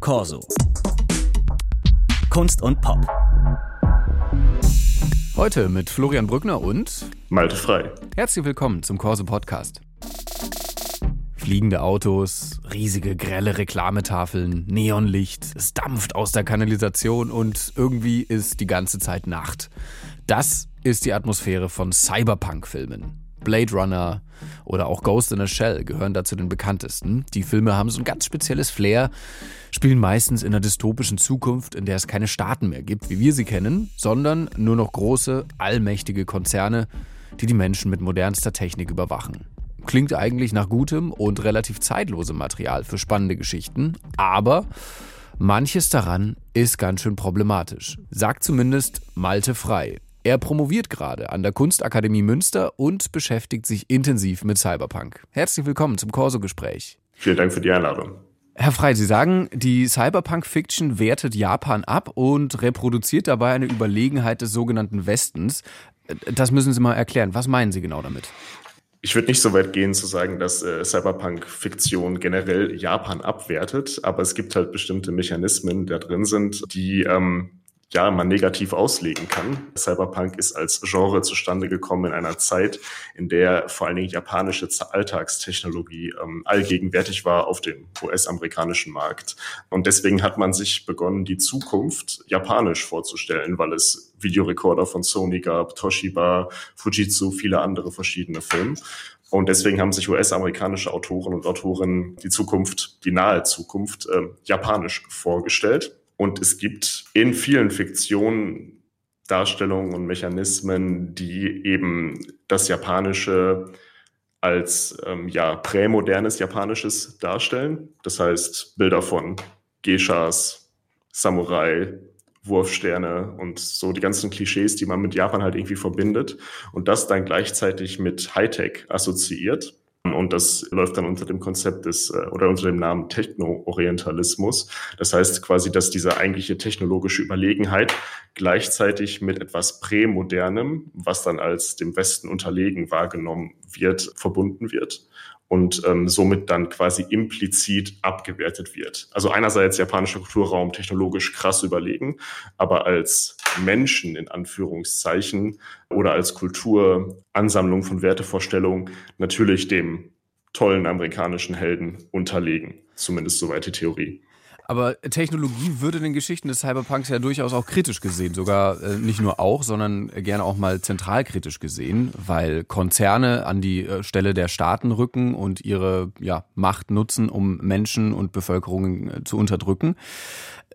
Corso. Kunst und Pop. Heute mit Florian Brückner und Malte Frei. Herzlich willkommen zum Corso Podcast. Fliegende Autos, riesige grelle Reklametafeln, Neonlicht, es dampft aus der Kanalisation und irgendwie ist die ganze Zeit Nacht. Das ist die Atmosphäre von Cyberpunk-Filmen. Blade Runner oder auch Ghost in a Shell gehören dazu den bekanntesten. Die Filme haben so ein ganz spezielles Flair, spielen meistens in einer dystopischen Zukunft, in der es keine Staaten mehr gibt, wie wir sie kennen, sondern nur noch große, allmächtige Konzerne, die die Menschen mit modernster Technik überwachen. Klingt eigentlich nach gutem und relativ zeitlosem Material für spannende Geschichten, aber manches daran ist ganz schön problematisch, sagt zumindest Malte Frei, er promoviert gerade an der Kunstakademie Münster und beschäftigt sich intensiv mit Cyberpunk. Herzlich willkommen zum Corso-Gespräch. Vielen Dank für die Einladung. Herr Frei, Sie sagen, die Cyberpunk-Fiction wertet Japan ab und reproduziert dabei eine Überlegenheit des sogenannten Westens. Das müssen Sie mal erklären. Was meinen Sie genau damit? Ich würde nicht so weit gehen zu sagen, dass äh, Cyberpunk-Fiktion generell Japan abwertet, aber es gibt halt bestimmte Mechanismen, die da drin sind, die ähm, ja, man negativ auslegen kann. Cyberpunk ist als Genre zustande gekommen in einer Zeit, in der vor allen Dingen japanische Alltagstechnologie ähm, allgegenwärtig war auf dem US-amerikanischen Markt. Und deswegen hat man sich begonnen, die Zukunft japanisch vorzustellen, weil es Videorekorder von Sony gab, Toshiba, Fujitsu, viele andere verschiedene Filme. Und deswegen haben sich US-amerikanische Autoren und Autorinnen die Zukunft, die nahe Zukunft, äh, japanisch vorgestellt. Und es gibt in vielen Fiktionen Darstellungen und Mechanismen, die eben das Japanische als ähm, ja, prämodernes Japanisches darstellen. Das heißt, Bilder von Geishas, Samurai, Wurfsterne und so die ganzen Klischees, die man mit Japan halt irgendwie verbindet und das dann gleichzeitig mit Hightech assoziiert. Und das läuft dann unter dem Konzept des äh, oder unter dem Namen Techno-Orientalismus. Das heißt quasi, dass diese eigentliche technologische Überlegenheit gleichzeitig mit etwas Prämodernem, was dann als dem Westen unterlegen wahrgenommen wird, verbunden wird und ähm, somit dann quasi implizit abgewertet wird. Also einerseits japanischer Kulturraum technologisch krass überlegen, aber als Menschen in Anführungszeichen oder als Kulturansammlung von Wertevorstellungen natürlich dem tollen amerikanischen Helden unterlegen. Zumindest soweit die Theorie. Aber Technologie würde in den Geschichten des Cyberpunks ja durchaus auch kritisch gesehen. Sogar äh, nicht nur auch, sondern gerne auch mal zentralkritisch gesehen, weil Konzerne an die äh, Stelle der Staaten rücken und ihre ja, Macht nutzen, um Menschen und Bevölkerungen äh, zu unterdrücken.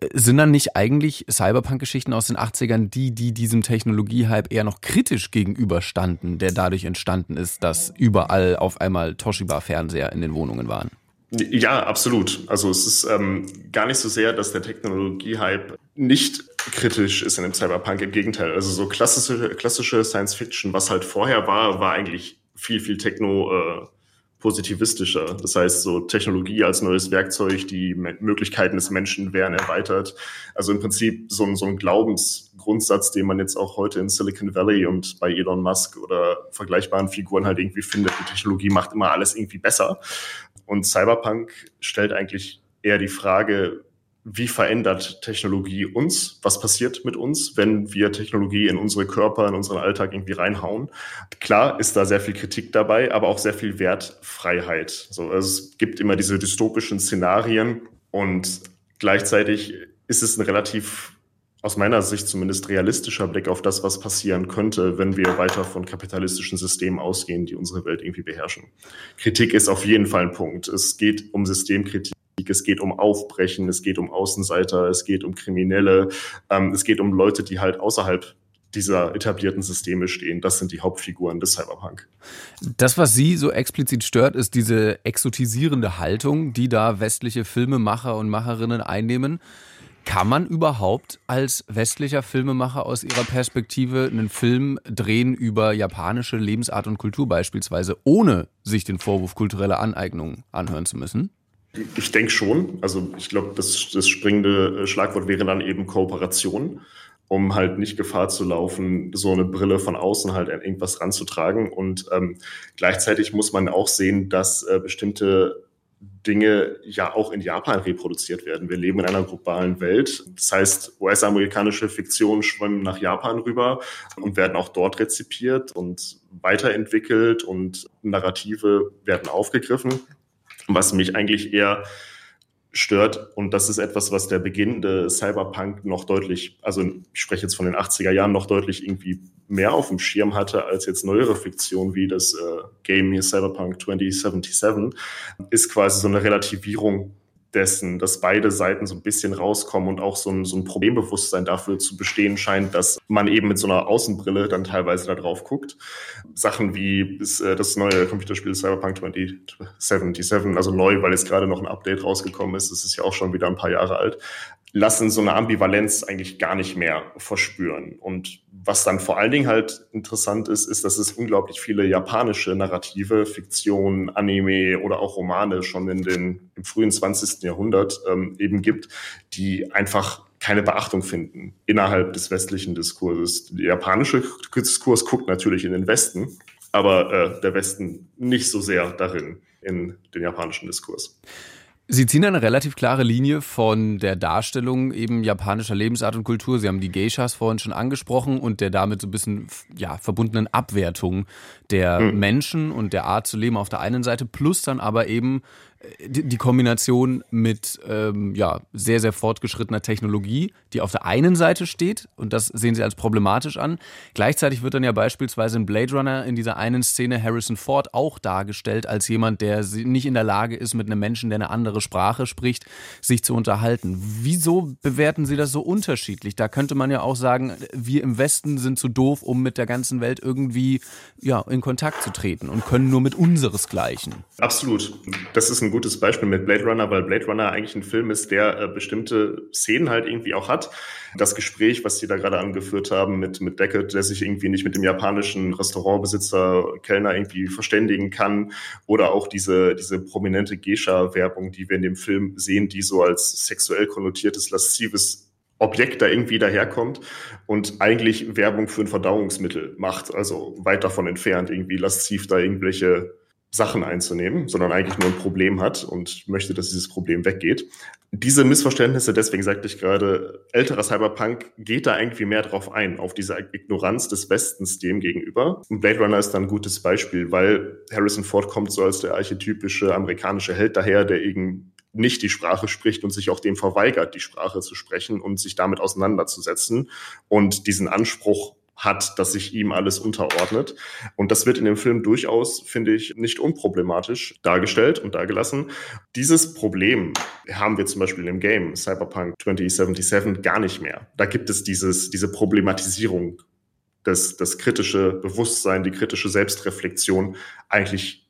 Äh, sind dann nicht eigentlich Cyberpunk-Geschichten aus den 80ern die, die diesem Technologiehype eher noch kritisch gegenüberstanden, der dadurch entstanden ist, dass überall auf einmal Toshiba-Fernseher in den Wohnungen waren? Ja, absolut. Also es ist ähm, gar nicht so sehr, dass der Technologie-Hype nicht kritisch ist in dem Cyberpunk. Im Gegenteil. Also so klassische, klassische Science Fiction, was halt vorher war, war eigentlich viel, viel Techno äh, positivistischer. Das heißt, so Technologie als neues Werkzeug, die Möglichkeiten des Menschen werden erweitert. Also im Prinzip so so ein Glaubensgrundsatz, den man jetzt auch heute in Silicon Valley und bei Elon Musk oder vergleichbaren Figuren halt irgendwie findet. Die Technologie macht immer alles irgendwie besser. Und Cyberpunk stellt eigentlich eher die Frage, wie verändert Technologie uns? Was passiert mit uns, wenn wir Technologie in unsere Körper, in unseren Alltag irgendwie reinhauen? Klar ist da sehr viel Kritik dabei, aber auch sehr viel Wertfreiheit. So, also es gibt immer diese dystopischen Szenarien und gleichzeitig ist es ein relativ aus meiner Sicht zumindest realistischer Blick auf das, was passieren könnte, wenn wir weiter von kapitalistischen Systemen ausgehen, die unsere Welt irgendwie beherrschen. Kritik ist auf jeden Fall ein Punkt. Es geht um Systemkritik. Es geht um Aufbrechen, es geht um Außenseiter, es geht um Kriminelle, ähm, es geht um Leute, die halt außerhalb dieser etablierten Systeme stehen. Das sind die Hauptfiguren des Cyberpunk. Das, was Sie so explizit stört, ist diese exotisierende Haltung, die da westliche Filmemacher und Macherinnen einnehmen. Kann man überhaupt als westlicher Filmemacher aus Ihrer Perspektive einen Film drehen über japanische Lebensart und Kultur beispielsweise, ohne sich den Vorwurf kultureller Aneignung anhören zu müssen? Ich denke schon. Also ich glaube, das, das springende Schlagwort wäre dann eben Kooperation, um halt nicht Gefahr zu laufen, so eine Brille von außen halt an irgendwas ranzutragen. Und ähm, gleichzeitig muss man auch sehen, dass äh, bestimmte Dinge ja auch in Japan reproduziert werden. Wir leben in einer globalen Welt. Das heißt, US-amerikanische Fiktionen schwimmen nach Japan rüber und werden auch dort rezipiert und weiterentwickelt und Narrative werden aufgegriffen. Was mich eigentlich eher stört. Und das ist etwas, was der beginnende Cyberpunk noch deutlich, also ich spreche jetzt von den 80er Jahren, noch deutlich irgendwie mehr auf dem Schirm hatte als jetzt neuere Fiktion wie das äh, Game hier Cyberpunk 2077, ist quasi so eine Relativierung dessen, dass beide Seiten so ein bisschen rauskommen und auch so ein, so ein Problembewusstsein dafür zu bestehen scheint, dass man eben mit so einer Außenbrille dann teilweise da drauf guckt. Sachen wie das, äh, neue Computerspiel Cyberpunk 2077, also neu, weil jetzt gerade noch ein Update rausgekommen ist, das ist ja auch schon wieder ein paar Jahre alt, lassen so eine Ambivalenz eigentlich gar nicht mehr verspüren. Und was dann vor allen Dingen halt interessant ist, ist, dass es unglaublich viele japanische Narrative, Fiktion, Anime oder auch Romane schon in den, im frühen 20. Jahrhundert ähm, eben gibt, die einfach keine Beachtung finden innerhalb des westlichen Diskurses. Der japanische Diskurs guckt natürlich in den Westen, aber äh, der Westen nicht so sehr darin in den japanischen Diskurs. Sie ziehen eine relativ klare Linie von der Darstellung eben japanischer Lebensart und Kultur. Sie haben die Geishas vorhin schon angesprochen und der damit so ein bisschen ja, verbundenen Abwertung der mhm. Menschen und der Art zu leben auf der einen Seite, plus dann aber eben die Kombination mit ähm, ja, sehr, sehr fortgeschrittener Technologie, die auf der einen Seite steht, und das sehen Sie als problematisch an. Gleichzeitig wird dann ja beispielsweise in Blade Runner in dieser einen Szene Harrison Ford auch dargestellt als jemand, der nicht in der Lage ist, mit einem Menschen, der eine andere Sprache spricht, sich zu unterhalten. Wieso bewerten Sie das so unterschiedlich? Da könnte man ja auch sagen, wir im Westen sind zu doof, um mit der ganzen Welt irgendwie ja, in Kontakt zu treten und können nur mit unseresgleichen. Absolut. Das ist ein gutes Beispiel mit Blade Runner, weil Blade Runner eigentlich ein Film ist, der äh, bestimmte Szenen halt irgendwie auch hat. Das Gespräch, was Sie da gerade angeführt haben mit, mit Deckard, der sich irgendwie nicht mit dem japanischen Restaurantbesitzer, Kellner irgendwie verständigen kann. Oder auch diese, diese prominente Geisha-Werbung, die wir in dem Film sehen, die so als sexuell konnotiertes, laszives Objekt da irgendwie daherkommt und eigentlich Werbung für ein Verdauungsmittel macht. Also weit davon entfernt, irgendwie lasziv da irgendwelche Sachen einzunehmen, sondern eigentlich nur ein Problem hat und möchte, dass dieses Problem weggeht. Diese Missverständnisse, deswegen sagte ich gerade, älterer Cyberpunk geht da irgendwie mehr drauf ein, auf diese Ignoranz des Westens dem gegenüber. Und Blade Runner ist dann ein gutes Beispiel, weil Harrison Ford kommt so als der archetypische amerikanische Held daher, der eben nicht die Sprache spricht und sich auch dem verweigert, die Sprache zu sprechen und sich damit auseinanderzusetzen und diesen Anspruch hat, dass sich ihm alles unterordnet. Und das wird in dem Film durchaus, finde ich, nicht unproblematisch dargestellt und dargelassen. Dieses Problem haben wir zum Beispiel im Game Cyberpunk 2077 gar nicht mehr. Da gibt es dieses, diese Problematisierung, das, das kritische Bewusstsein, die kritische Selbstreflexion eigentlich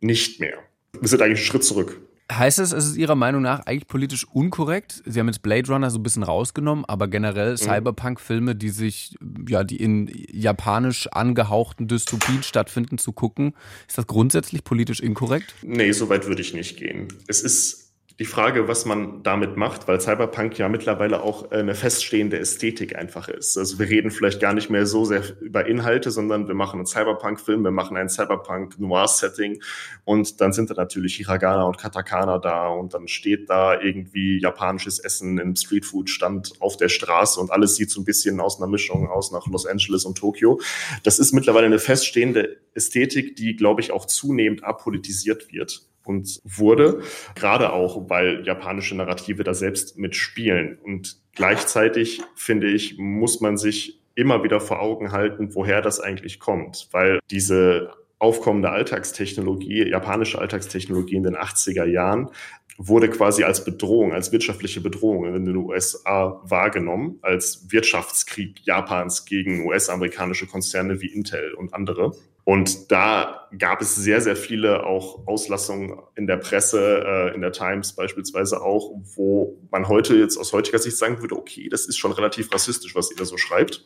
nicht mehr. Wir sind eigentlich einen Schritt zurück. Heißt es, es ist Ihrer Meinung nach eigentlich politisch unkorrekt? Sie haben jetzt Blade Runner so ein bisschen rausgenommen, aber generell mhm. Cyberpunk-Filme, die sich, ja, die in japanisch angehauchten Dystopien stattfinden, zu gucken, ist das grundsätzlich politisch inkorrekt? Nee, so weit würde ich nicht gehen. Es ist die Frage, was man damit macht, weil Cyberpunk ja mittlerweile auch eine feststehende Ästhetik einfach ist. Also wir reden vielleicht gar nicht mehr so sehr über Inhalte, sondern wir machen einen Cyberpunk-Film, wir machen ein Cyberpunk-Noir-Setting und dann sind da natürlich Hiragana und Katakana da und dann steht da irgendwie japanisches Essen im Streetfood-Stand auf der Straße und alles sieht so ein bisschen aus einer Mischung aus nach Los Angeles und Tokio. Das ist mittlerweile eine feststehende Ästhetik, die, glaube ich, auch zunehmend apolitisiert wird und wurde, gerade auch, weil japanische Narrative da selbst mitspielen. Und gleichzeitig, finde ich, muss man sich immer wieder vor Augen halten, woher das eigentlich kommt, weil diese aufkommende Alltagstechnologie, japanische Alltagstechnologie in den 80er Jahren, wurde quasi als Bedrohung, als wirtschaftliche Bedrohung in den USA wahrgenommen, als Wirtschaftskrieg Japans gegen US-amerikanische Konzerne wie Intel und andere. Und da gab es sehr, sehr viele auch Auslassungen in der Presse, äh, in der Times beispielsweise auch, wo man heute jetzt aus heutiger Sicht sagen würde, okay, das ist schon relativ rassistisch, was ihr da so schreibt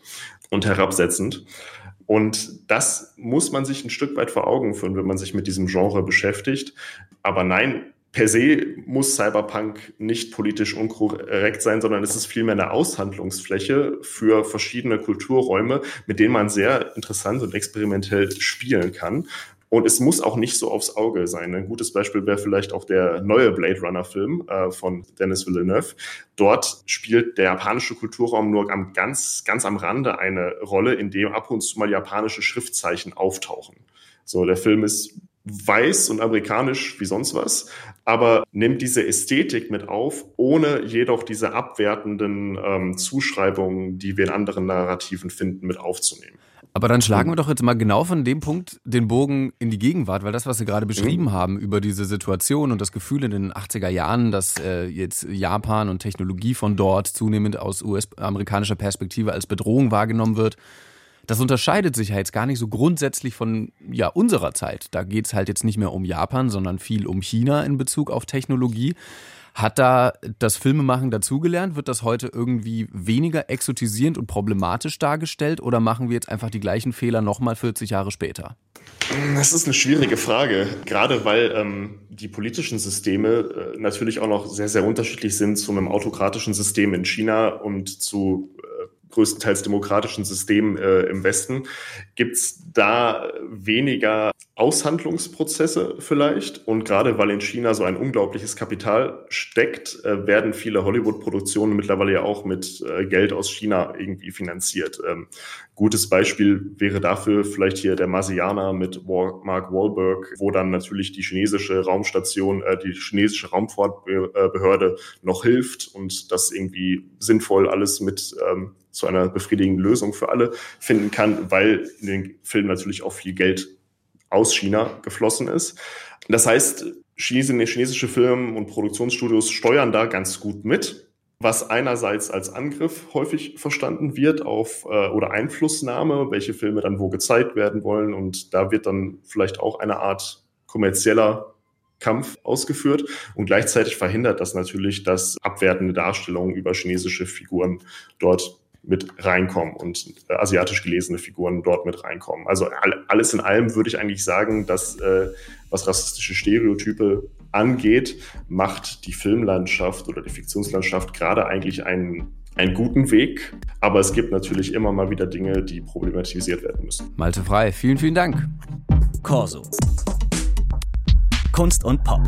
und herabsetzend. Und das muss man sich ein Stück weit vor Augen führen, wenn man sich mit diesem Genre beschäftigt. Aber nein, per se muss Cyberpunk nicht politisch unkorrekt sein, sondern es ist vielmehr eine Aushandlungsfläche für verschiedene Kulturräume, mit denen man sehr interessant und experimentell spielen kann. Und es muss auch nicht so aufs Auge sein. Ein gutes Beispiel wäre vielleicht auch der neue Blade Runner-Film äh, von Dennis Villeneuve. Dort spielt der japanische Kulturraum nur am ganz, ganz am Rande eine Rolle, in dem ab und zu mal japanische Schriftzeichen auftauchen. So, der Film ist weiß und amerikanisch wie sonst was, aber nimmt diese Ästhetik mit auf, ohne jedoch diese abwertenden ähm, Zuschreibungen, die wir in anderen Narrativen finden, mit aufzunehmen. Aber dann schlagen wir doch jetzt mal genau von dem Punkt den Bogen in die Gegenwart, weil das, was Sie gerade beschrieben mhm. haben über diese Situation und das Gefühl in den 80er Jahren, dass äh, jetzt Japan und Technologie von dort zunehmend aus US-amerikanischer Perspektive als Bedrohung wahrgenommen wird, das unterscheidet sich ja jetzt gar nicht so grundsätzlich von ja, unserer Zeit. Da geht es halt jetzt nicht mehr um Japan, sondern viel um China in Bezug auf Technologie. Hat da das Filmemachen dazugelernt? Wird das heute irgendwie weniger exotisierend und problematisch dargestellt oder machen wir jetzt einfach die gleichen Fehler nochmal 40 Jahre später? Das ist eine schwierige Frage, gerade weil ähm, die politischen Systeme äh, natürlich auch noch sehr, sehr unterschiedlich sind zu einem autokratischen System in China und zu größtenteils demokratischen System äh, im Westen, gibt es da weniger Aushandlungsprozesse vielleicht. Und gerade weil in China so ein unglaubliches Kapital steckt, äh, werden viele Hollywood-Produktionen mittlerweile ja auch mit äh, Geld aus China irgendwie finanziert. Ähm, gutes Beispiel wäre dafür vielleicht hier der Marsianer mit Mark Wahlberg, wo dann natürlich die chinesische Raumstation, äh, die chinesische Raumfahrtbehörde noch hilft und das irgendwie sinnvoll alles mit ähm, zu einer befriedigenden Lösung für alle finden kann, weil in den Film natürlich auch viel Geld aus China geflossen ist. Das heißt, chinesische Firmen und Produktionsstudios steuern da ganz gut mit, was einerseits als Angriff häufig verstanden wird auf äh, oder Einflussnahme, welche Filme dann wo gezeigt werden wollen und da wird dann vielleicht auch eine Art kommerzieller Kampf ausgeführt und gleichzeitig verhindert das natürlich, dass abwertende Darstellungen über chinesische Figuren dort mit reinkommen und äh, asiatisch gelesene Figuren dort mit reinkommen. Also all, alles in allem würde ich eigentlich sagen, dass äh, was rassistische Stereotype angeht, macht die Filmlandschaft oder die Fiktionslandschaft gerade eigentlich einen einen guten Weg, aber es gibt natürlich immer mal wieder Dinge, die problematisiert werden müssen. Malte Frei, vielen, vielen Dank. Corso. Kunst und Pop.